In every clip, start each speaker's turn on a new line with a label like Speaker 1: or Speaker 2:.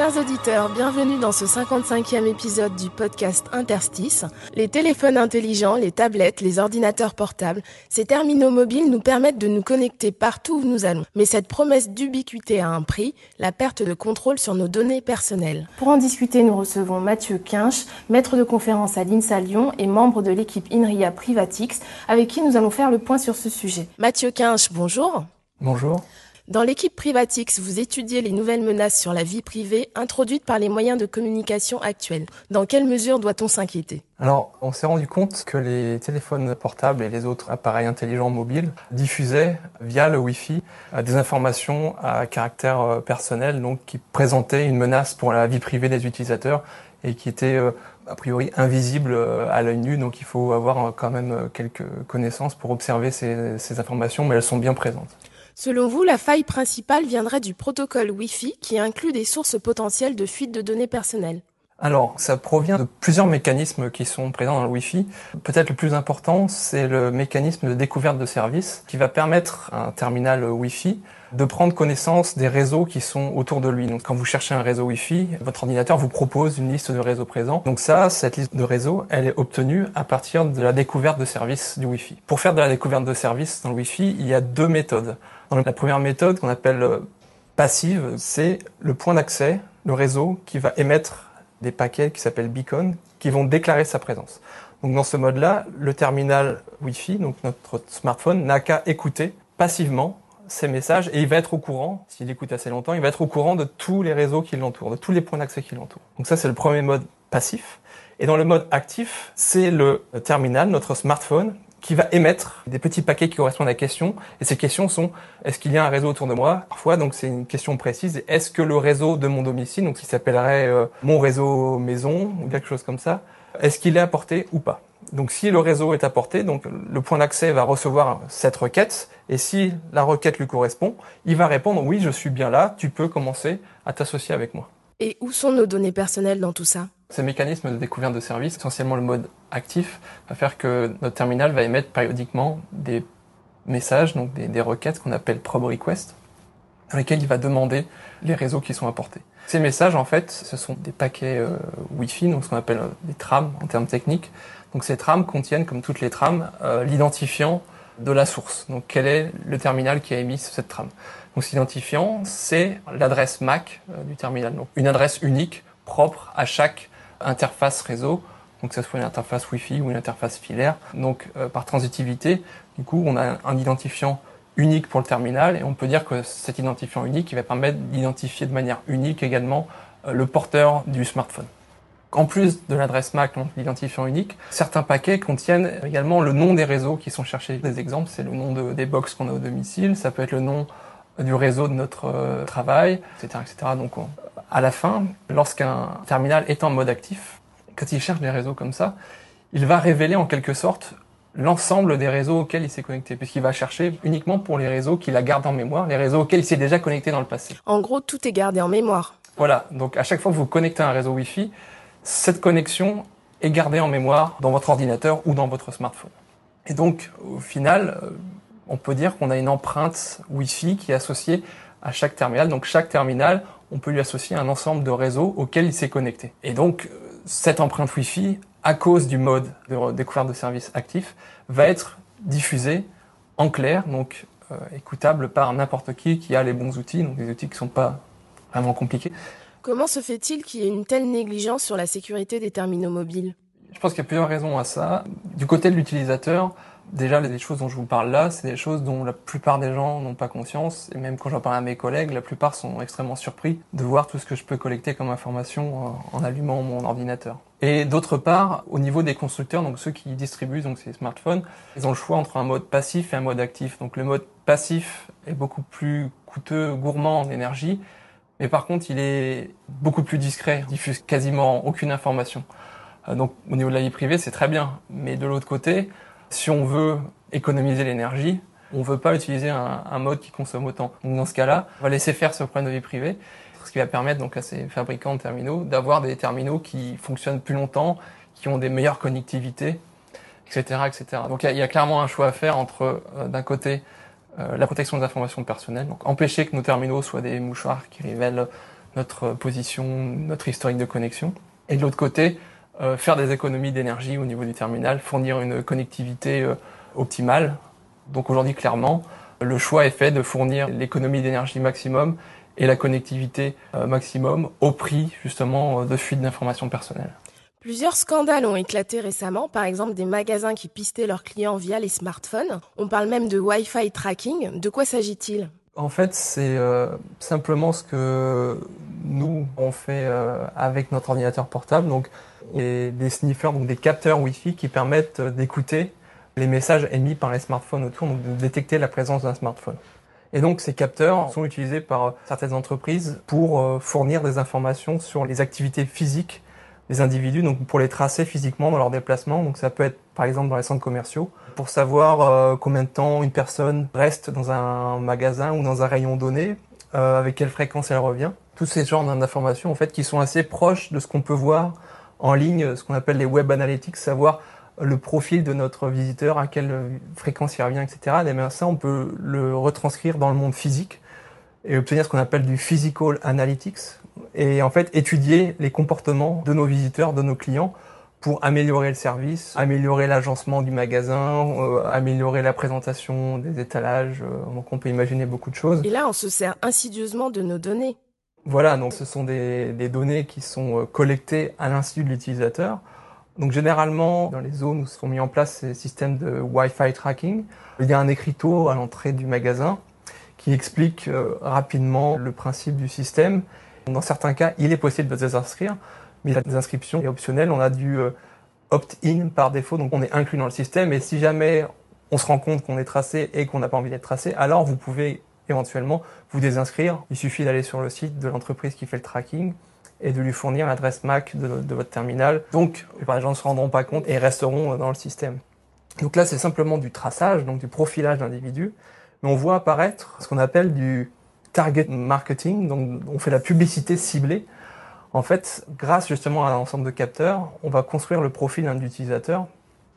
Speaker 1: Chers auditeurs, bienvenue dans ce 55e épisode du podcast Interstice. Les téléphones intelligents, les tablettes, les ordinateurs portables, ces terminaux mobiles nous permettent de nous connecter partout où nous allons. Mais cette promesse d'ubiquité a un prix, la perte de contrôle sur nos données personnelles. Pour en discuter, nous recevons Mathieu Quinche, maître de conférence à l'INSA Lyon et membre de l'équipe INRIA Privatix, avec qui nous allons faire le point sur ce sujet. Mathieu Quinche, bonjour.
Speaker 2: Bonjour.
Speaker 1: Dans l'équipe Privatix, vous étudiez les nouvelles menaces sur la vie privée introduites par les moyens de communication actuels. Dans quelle mesure doit-on s'inquiéter?
Speaker 2: Alors, on s'est rendu compte que les téléphones portables et les autres appareils intelligents mobiles diffusaient via le Wi-Fi euh, des informations à caractère euh, personnel, donc qui présentaient une menace pour la vie privée des utilisateurs et qui étaient euh, a priori invisibles euh, à l'œil nu. Donc, il faut avoir quand même quelques connaissances pour observer ces informations, mais elles sont bien présentes.
Speaker 1: Selon vous, la faille principale viendrait du protocole Wi-Fi qui inclut des sources potentielles de fuite de données personnelles.
Speaker 2: Alors, ça provient de plusieurs mécanismes qui sont présents dans le Wi-Fi. Peut-être le plus important, c'est le mécanisme de découverte de services qui va permettre un terminal Wi-Fi de prendre connaissance des réseaux qui sont autour de lui. Donc, quand vous cherchez un réseau Wi-Fi, votre ordinateur vous propose une liste de réseaux présents. Donc ça, cette liste de réseaux, elle est obtenue à partir de la découverte de services du Wi-Fi. Pour faire de la découverte de services dans le Wi-Fi, il y a deux méthodes. Dans la première méthode, qu'on appelle euh, passive, c'est le point d'accès, le réseau qui va émettre des paquets qui s'appellent beacon, qui vont déclarer sa présence. Donc dans ce mode-là, le terminal Wi-Fi, donc notre smartphone, n'a qu'à écouter passivement ces messages et il va être au courant, s'il écoute assez longtemps, il va être au courant de tous les réseaux qui l'entourent, de tous les points d'accès qui l'entourent. Donc ça, c'est le premier mode passif. Et dans le mode actif, c'est le terminal, notre smartphone, qui va émettre des petits paquets qui correspondent à la question. Et ces questions sont est-ce qu'il y a un réseau autour de moi? Parfois, donc c'est une question précise. Est-ce que le réseau de mon domicile, donc qui s'appellerait euh, mon réseau maison ou quelque chose comme ça, est-ce qu'il est apporté ou pas? Donc si le réseau est apporté, donc le point d'accès va recevoir cette requête. Et si la requête lui correspond, il va répondre oui, je suis bien là. Tu peux commencer à t'associer avec moi.
Speaker 1: Et où sont nos données personnelles dans tout ça?
Speaker 2: Ces mécanismes de découverte de services, essentiellement le mode actif, va faire que notre terminal va émettre périodiquement des messages, donc des, des requêtes qu'on appelle probe request, dans lesquelles il va demander les réseaux qui sont apportés. Ces messages, en fait, ce sont des paquets euh, Wi-Fi, donc ce qu'on appelle euh, des trames en termes techniques. Donc ces trames contiennent, comme toutes les trames, euh, l'identifiant de la source. Donc quel est le terminal qui a émis cette trame? Donc cet identifiant, c'est l'adresse MAC euh, du terminal. Donc une adresse unique, propre à chaque interface réseau, donc que ce soit une interface Wi-Fi ou une interface filaire. Donc euh, par transitivité, du coup, on a un identifiant unique pour le terminal et on peut dire que cet identifiant unique va permettre d'identifier de manière unique également euh, le porteur du smartphone. En plus de l'adresse MAC, donc l'identifiant unique, certains paquets contiennent également le nom des réseaux qui sont cherchés. Des exemples, c'est le nom de- des box qu'on a au domicile, ça peut être le nom du réseau de notre euh, travail, etc., etc. Donc, on- à la fin, lorsqu'un terminal est en mode actif, quand il cherche des réseaux comme ça, il va révéler en quelque sorte l'ensemble des réseaux auxquels il s'est connecté, puisqu'il va chercher uniquement pour les réseaux qu'il a gardés en mémoire, les réseaux auxquels il s'est déjà connecté dans le passé.
Speaker 1: En gros, tout est gardé en mémoire.
Speaker 2: Voilà, donc à chaque fois que vous connectez un réseau Wi-Fi, cette connexion est gardée en mémoire dans votre ordinateur ou dans votre smartphone. Et donc, au final, euh, on peut dire qu'on a une empreinte Wi-Fi qui est associée à chaque terminal. Donc chaque terminal, on peut lui associer un ensemble de réseaux auxquels il s'est connecté. Et donc, euh, cette empreinte Wi-Fi, à cause du mode de découverte de services actif, va être diffusée en clair, donc euh, écoutable par n'importe qui qui a les bons outils, donc des outils qui sont pas vraiment compliqués.
Speaker 1: Comment se fait-il qu'il y ait une telle négligence sur la sécurité des terminaux mobiles?
Speaker 2: Je pense qu'il y a plusieurs raisons à ça. Du côté de l'utilisateur, déjà les choses dont je vous parle là, c'est des choses dont la plupart des gens n'ont pas conscience. Et même quand j'en parle à mes collègues, la plupart sont extrêmement surpris de voir tout ce que je peux collecter comme information euh, en allumant mon ordinateur. Et d'autre part, au niveau des constructeurs, donc ceux qui distribuent donc ces smartphones, ils ont le choix entre un mode passif et un mode actif. Donc le mode passif est beaucoup plus coûteux, gourmand en énergie, mais par contre il est beaucoup plus discret, diffuse quasiment aucune information. Euh, Donc au niveau de la vie privée, c'est très bien. Mais de l'autre côté, si on veut économiser l'énergie, on veut pas utiliser un, mode qui consomme autant. Donc dans ce cas-là, on va laisser faire ce problème de vie privée, ce qui va permettre donc à ces fabricants de terminaux d'avoir des terminaux qui fonctionnent plus longtemps, qui ont des meilleures connectivités, etc., etc. Donc il y, a- il y a clairement un choix à faire entre euh, d'un côté euh, la protection des informations personnelles, donc empêcher que nos terminaux soient des mouchoirs qui révèlent notre position, notre historique de connexion, et de l'autre côté euh, faire des économies d'énergie au niveau du terminal, fournir une connectivité euh, optimale. Donc aujourd'hui clairement, le choix est fait de fournir l'économie d'énergie maximum et la connectivité maximum au prix justement de fuite d'informations personnelles.
Speaker 1: Plusieurs scandales ont éclaté récemment, par exemple des magasins qui pistaient leurs clients via les smartphones. On parle même de Wi-Fi tracking. De quoi s'agit-il?
Speaker 2: En fait, c'est euh, simplement ce que nous on fait euh, avec notre ordinateur portable. Donc, des sniffers, donc des capteurs Wi-Fi qui permettent euh, d'écouter les messages émis par les smartphones autour, donc de détecter la présence d'un smartphone. Et donc, ces capteurs sont utilisés par certaines entreprises pour fournir des informations sur les activités physiques des individus, donc pour les tracer physiquement dans leurs déplacements. Donc, ça peut être par exemple dans les centres commerciaux pour savoir euh, combien de temps une personne reste dans un magasin ou dans un rayon donné, euh, avec quelle fréquence elle revient. Tous ces genres d'informations en fait qui sont assez proches de ce qu'on peut voir en ligne, ce qu'on appelle les web analytics, savoir le profil de notre visiteur, à quelle fréquence il revient, etc. Et bien ça, on peut le retranscrire dans le monde physique et obtenir ce qu'on appelle du physical analytics et en fait étudier les comportements de nos visiteurs, de nos clients pour améliorer le service, améliorer l'agencement du magasin, euh, améliorer la présentation des étalages. euh, donc on peut imaginer beaucoup de choses.
Speaker 1: Et là, on se sert insidieusement de nos données.
Speaker 2: Voilà, donc ce sont des, des données qui sont euh, collectées à l'insu de l'utilisateur. Donc généralement, dans les zones où sont mis en place ces systèmes de Wi-Fi tracking, il y a un écriteau à l'entrée du magasin qui explique euh, rapidement le principe du système. Dans certains cas, il est possible de désinscrire, mais la désinscription est optionnelle. On a du euh, opt-in par défaut, donc on est inclus dans le système. Et si jamais on se rend compte qu'on est tracé et qu'on n'a pas envie d'être tracé, alors vous pouvez éventuellement vous désinscrire. Il suffit d'aller sur le site de l'entreprise qui fait le tracking et de lui fournir l'adresse MAC de, de votre terminal. Donc, des gens ne se rendront pas compte et resteront dans le système. Donc là, c'est simplement du traçage, donc du profilage d'individus. Mais on voit apparaître ce qu'on appelle du target marketing, donc on fait la publicité ciblée. En fait, grâce justement à un ensemble de capteurs, on va construire le profil d'un utilisateur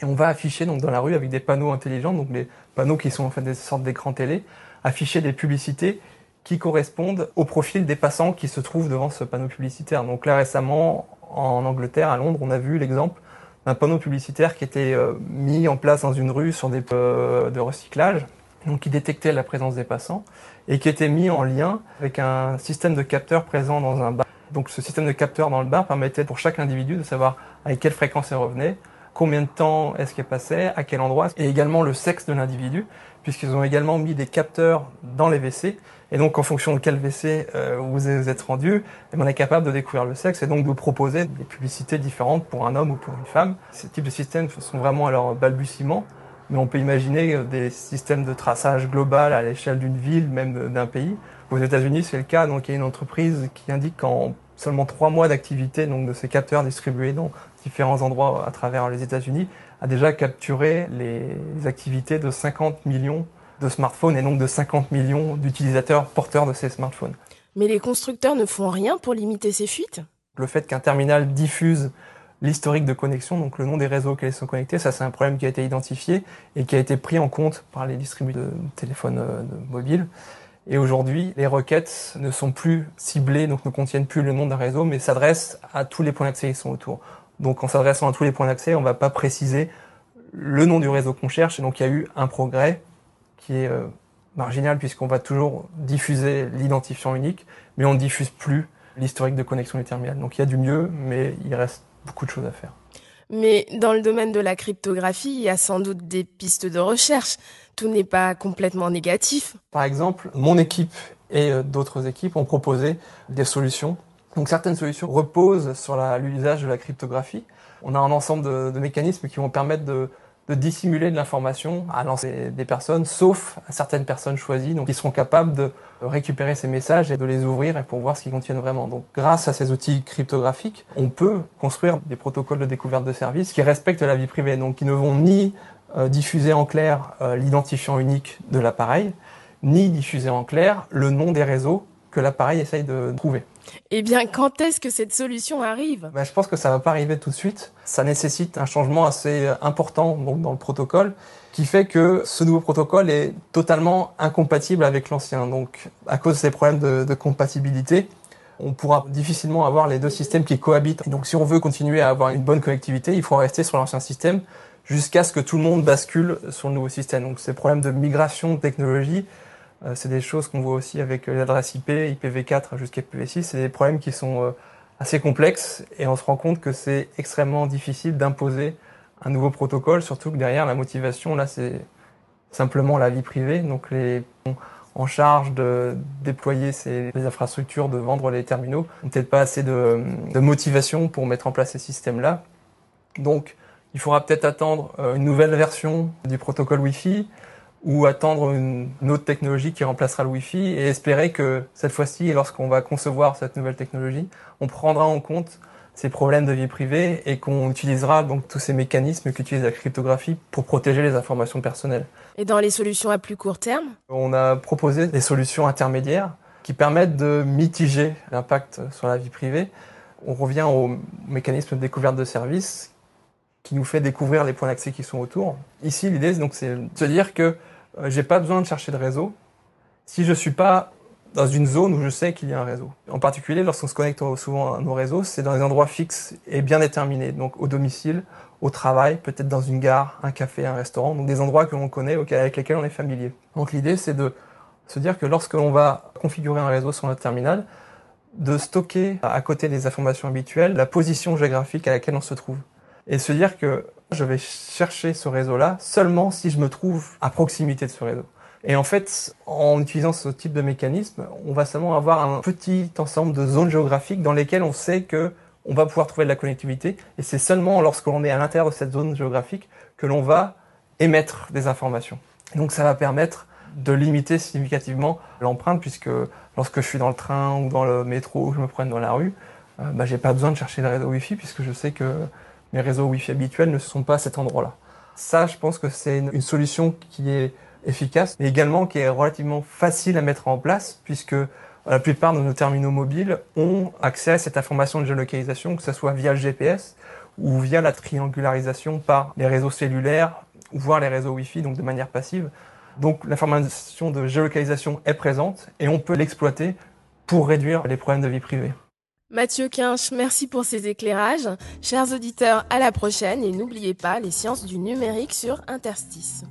Speaker 2: et on va afficher donc dans la rue avec des panneaux intelligents, donc des panneaux qui sont en fait des sortes d'écrans télé, afficher des publicités qui correspondent au profil des passants qui se trouvent devant ce panneau publicitaire. Donc là récemment, en Angleterre, à Londres, on a vu l'exemple d'un panneau publicitaire qui était euh, mis en place dans une rue sur des euh, de recyclage, donc qui détectait la présence des passants et qui était mis en lien avec un système de capteurs présent dans un bar. Donc ce système de capteurs dans le bar permettait pour chaque individu de savoir avec quelle fréquence il revenait, combien de temps est-ce qu'il passait, à quel endroit, et également le sexe de l'individu, puisqu'ils ont également mis des capteurs dans les WC. Et donc, en fonction de quel WC euh, vous êtes rendu, eh ben, on est capable de découvrir le sexe et donc de proposer des publicités différentes pour un homme ou pour une femme. Ces types de systèmes sont vraiment à leur balbutiement, mais on peut imaginer des systèmes de traçage global à l'échelle d'une ville, même d'un pays. Aux États-Unis, c'est le cas. Donc, il y a une entreprise qui indique qu'en seulement trois mois d'activité, donc de ces capteurs distribués dans différents endroits à travers les États-Unis, a déjà capturé les, les activités de 50 millions de smartphones et donc de 50 millions d'utilisateurs porteurs de ces smartphones.
Speaker 1: Mais les constructeurs ne font rien pour limiter ces fuites?
Speaker 2: Le fait qu'un terminal diffuse l'historique de connexion, donc le nom des réseaux auxquels ils sont connectés, ça c'est un problème qui a été identifié et qui a été pris en compte par les distributeurs de téléphones euh, mobiles. Et aujourd'hui, les requêtes ne sont plus ciblées, donc ne contiennent plus le nom d'un réseau, mais s'adressent à tous les points d'accès qui sont autour. Donc en s'adressant à tous les points d'accès, on ne va pas préciser le nom du réseau qu'on cherche, et donc il y a eu un progrès qui est euh, marginal puisqu'on va toujours diffuser l'identifiant unique, mais on ne diffuse plus l'historique de connexion du terminal. Donc il y a du mieux, mais il reste beaucoup de choses à faire.
Speaker 1: Mais dans le domaine de la cryptographie, il y a sans doute des pistes de recherche. Tout n'est pas complètement négatif.
Speaker 2: Par exemple, mon équipe et euh, d'autres équipes ont proposé des solutions. Donc certaines solutions reposent sur l'usage de la cryptographie. On a un ensemble de, de mécanismes qui vont permettre de, de dissimuler de l'information à lancer des personnes, sauf à certaines personnes choisies, donc qui seront capables de récupérer ces messages et de les ouvrir et pour voir ce qu'ils contiennent vraiment. Donc, grâce à ces outils cryptographiques, on peut construire des protocoles de découverte de services qui respectent la vie privée, donc qui ne vont ni euh, diffuser en clair euh, l'identifiant unique de l'appareil, ni diffuser en clair le nom des réseaux que l'appareil essaye de trouver.
Speaker 1: Eh bien, quand est-ce que cette solution arrive?
Speaker 2: Ben, je pense que ça va pas arriver tout de suite. Ça nécessite un changement assez important donc, dans le protocole qui fait que ce nouveau protocole est totalement incompatible avec l'ancien. Donc, à cause de ces problèmes de, compatibilité, on pourra difficilement avoir les deux systèmes qui cohabitent. Et donc, si on veut continuer à avoir une bonne connectivité, il faut rester sur l'ancien système jusqu'à ce que tout le monde bascule sur le nouveau système. Donc, ces problèmes de migration de technologie, c'est des choses qu'on voit aussi avec l'adresse IP, IPv4 jusqu'à IPv6. C'est des problèmes qui sont euh, assez complexes et on se rend compte que c'est extrêmement difficile d'imposer un nouveau protocole, surtout que derrière la motivation, là, c'est simplement la vie privée. Donc les en charge de déployer ces les infrastructures, de vendre les terminaux, n'ont peut-être pas assez de, de, motivation pour mettre en place ces systèmes-là. Donc il faudra peut-être attendre euh, une nouvelle version du protocole Wi-Fi ou attendre une, autre technologie qui remplacera le Wi-Fi et espérer que cette fois-ci, lorsqu'on va concevoir cette nouvelle technologie, on prendra en compte ces problèmes de vie privée et qu'on utilisera donc tous ces mécanismes qu'utilise la cryptographie pour protéger les informations personnelles.
Speaker 1: Et dans les solutions à plus court terme?
Speaker 2: On a proposé des solutions intermédiaires qui permettent de mitiger l'impact sur la vie privée. On revient au mécanisme de découverte de services qui nous fait découvrir les points d'accès qui sont autour. Ici, l'idée, donc, c'est de se dire que euh, j'ai pas besoin de chercher de réseau si je suis pas dans une zone où je sais qu'il y a un réseau. En particulier, lorsqu'on se connecte souvent à nos réseaux, c'est dans des endroits fixes et bien déterminés. Donc, au domicile, au travail, peut-être dans une gare, un café, un restaurant. Donc, des endroits que l'on connaît, avec lesquels on est familier. Donc, l'idée, c'est de se dire que lorsque l'on va configurer un réseau sur notre terminal, de stocker à côté des informations habituelles la position géographique à laquelle on se trouve et se dire que je vais chercher ce réseau-là seulement si je me trouve à proximité de ce réseau. Et en fait, en utilisant ce type de mécanisme, on va seulement avoir un petit ensemble de zones géographiques dans lesquelles on sait que on va pouvoir trouver de la connectivité. Et c'est seulement lorsque l'on est à l'intérieur de cette zone géographique que l'on va émettre des informations. Donc ça va permettre de limiter significativement l'empreinte puisque lorsque je suis dans le train ou dans le métro ou je me promène dans la rue, euh, bah, j'ai pas besoin de chercher le réseau Wi-Fi puisque je sais que mes réseaux Wi-Fi habituels ne sont pas à cet endroit-là. Ça, je pense que c'est une, solution qui est efficace, mais également qui est relativement facile à mettre en place, puisque la plupart de nos terminaux mobiles ont accès à cette information de géolocalisation, que ce soit via le GPS ou via la triangularisation par les réseaux cellulaires, voire les réseaux Wi-Fi, donc de manière passive. Donc l'information de géolocalisation est présente et on peut l'exploiter pour réduire les problèmes de vie privée.
Speaker 1: Mathieu Quinche, merci pour ces éclairages. Chers auditeurs, à la prochaine et n'oubliez pas les sciences du numérique sur Interstice.